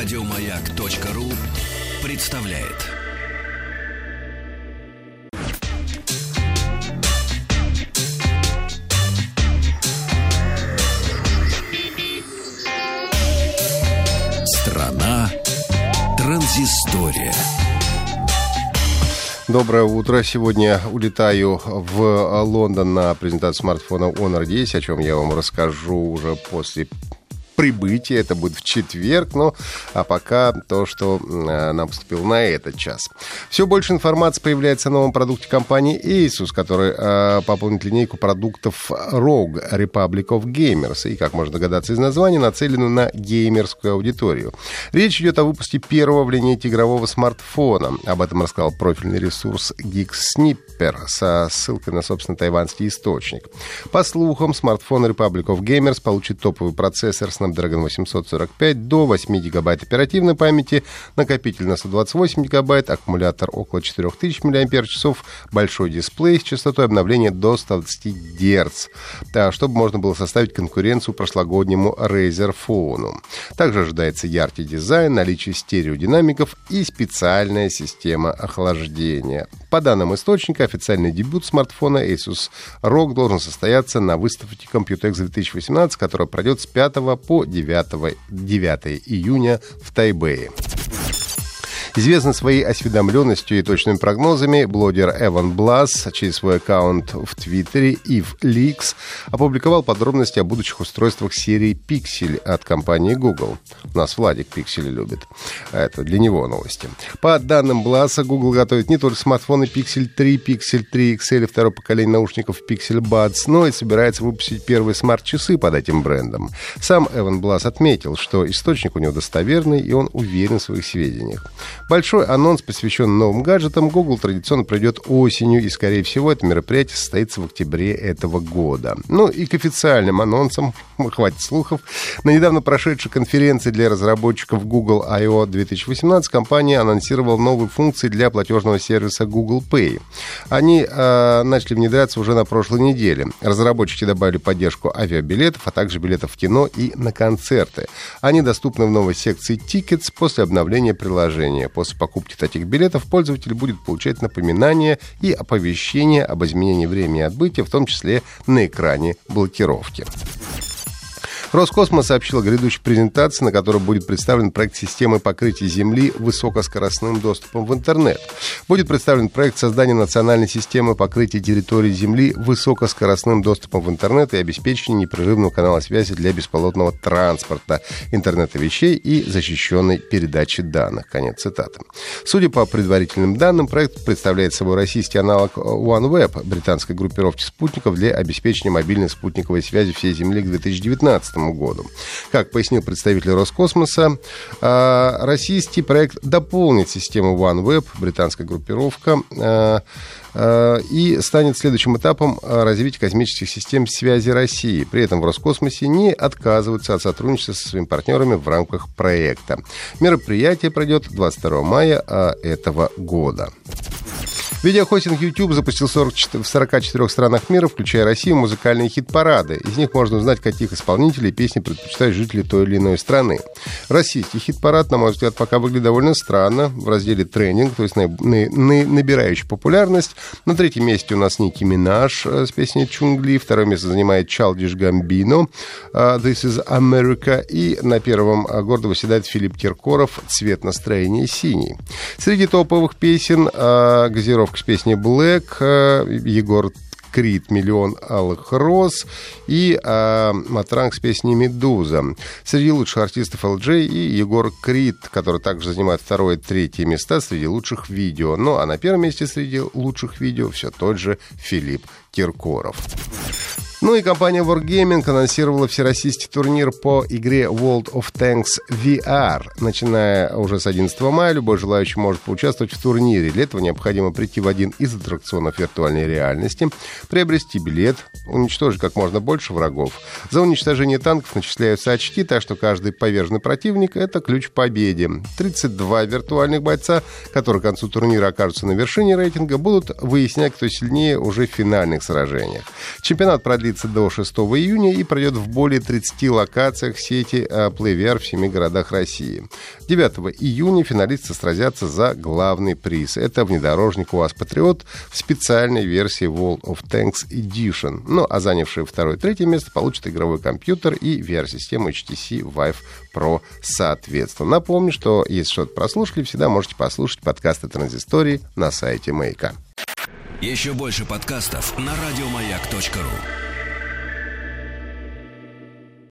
Радиомаяк.ру представляет. Страна транзистория. Доброе утро. Сегодня улетаю в Лондон на презентацию смартфона Honor 10, о чем я вам расскажу уже после прибытие. Это будет в четверг. Ну, а пока то, что э, нам поступило на этот час. Все больше информации появляется о новом продукте компании Asus, который э, пополнит линейку продуктов ROG Republic of Gamers. И, как можно догадаться из названия, нацелены на геймерскую аудиторию. Речь идет о выпуске первого в линейке игрового смартфона. Об этом рассказал профильный ресурс GeekSnipper со ссылкой на, собственно, тайванский источник. По слухам, смартфон Republic of Gamers получит топовый процессор с Snapdragon 845 до 8 гигабайт оперативной памяти, накопитель на 128 гигабайт, аккумулятор около 4000 мАч, большой дисплей с частотой обновления до 120 Гц, да, чтобы можно было составить конкуренцию прошлогоднему Razer Phone. Также ожидается яркий дизайн, наличие стереодинамиков и специальная система охлаждения. По данным источника, официальный дебют смартфона Asus ROG должен состояться на выставке Computex 2018, которая пройдет с 5 по 9, 9 июня в Тайбэе. Известный своей осведомленностью и точными прогнозами, блогер Эван Блас через свой аккаунт в Твиттере Ив Leaks опубликовал подробности о будущих устройствах серии Pixel от компании Google. Нас Владик Pixel любит. Это для него новости. По данным Бласа, Google готовит не только смартфоны Pixel 3, Pixel 3 XL и второе поколение наушников Pixel Buds, но и собирается выпустить первые смарт-часы под этим брендом. Сам Эван Блас отметил, что источник у него достоверный, и он уверен в своих сведениях. Большой анонс, посвященный новым гаджетам, Google традиционно пройдет осенью, и, скорее всего, это мероприятие состоится в октябре этого года. Ну и к официальным анонсам, хватит слухов, на недавно прошедшей конференции для разработчиков Google I.O. 2018 компания анонсировала новые функции для платежного сервиса Google Pay. Они э, начали внедряться уже на прошлой неделе. Разработчики добавили поддержку авиабилетов, а также билетов в кино и на концерты. Они доступны в новой секции Tickets после обновления приложения. После покупки таких билетов пользователь будет получать напоминания и оповещения об изменении времени отбытия, в том числе на экране блокировки. Роскосмос сообщил о грядущей презентации, на которой будет представлен проект системы покрытия Земли высокоскоростным доступом в интернет. Будет представлен проект создания национальной системы покрытия территории Земли высокоскоростным доступом в интернет и обеспечения непрерывного канала связи для бесполотного транспорта, интернета вещей и защищенной передачи данных. Конец цитаты. Судя по предварительным данным, проект представляет собой российский аналог OneWeb, британской группировки спутников для обеспечения мобильной спутниковой связи всей Земли к 2019 году. Как пояснил представитель Роскосмоса, а, российский проект дополнит систему OneWeb, британская группировка, а, а, и станет следующим этапом развития космических систем связи России. При этом в Роскосмосе не отказываются от сотрудничества со своими партнерами в рамках проекта. Мероприятие пройдет 22 мая этого года. Видеохостинг YouTube запустил 44, в 44 странах мира, включая Россию, музыкальные хит-парады. Из них можно узнать, каких исполнителей песни предпочитают жители той или иной страны. Российский хит-парад, на мой взгляд, пока выглядит довольно странно. В разделе «Тренинг», то есть на, на, на, набирающий популярность. На третьем месте у нас Ники Минаж э, с песней «Чунгли». Второе место занимает Чалдиш Гамбино uh, «This is America». И на первом э, гордо выседает Филипп Киркоров «Цвет настроения синий». Среди топовых песен «Газировка с песней Black, э, Егор Крид «Миллион алых роз» и э, Матранг с песней «Медуза». Среди лучших артистов LJ и Егор Крид, который также занимает второе и третье места среди лучших видео. Ну а на первом месте среди лучших видео все тот же Филипп Киркоров. Ну и компания Wargaming анонсировала всероссийский турнир по игре World of Tanks VR. Начиная уже с 11 мая, любой желающий может поучаствовать в турнире. Для этого необходимо прийти в один из аттракционов виртуальной реальности, приобрести билет, уничтожить как можно больше врагов. За уничтожение танков начисляются очки, так что каждый поверженный противник — это ключ к победе. 32 виртуальных бойца, которые к концу турнира окажутся на вершине рейтинга, будут выяснять, кто сильнее уже в финальных сражениях. Чемпионат продлится продлится до 6 июня и пройдет в более 30 локациях сети PlayVR в семи городах России. 9 июня финалисты сразятся за главный приз. Это внедорожник УАЗ Патриот в специальной версии Wall of Tanks Edition. Ну, а занявшие второе и третье место получат игровой компьютер и VR-систему HTC Vive Pro соответственно. Напомню, что если что-то прослушали, всегда можете послушать подкасты Транзистории на сайте Маяка. Еще больше подкастов на радиомаяк.ру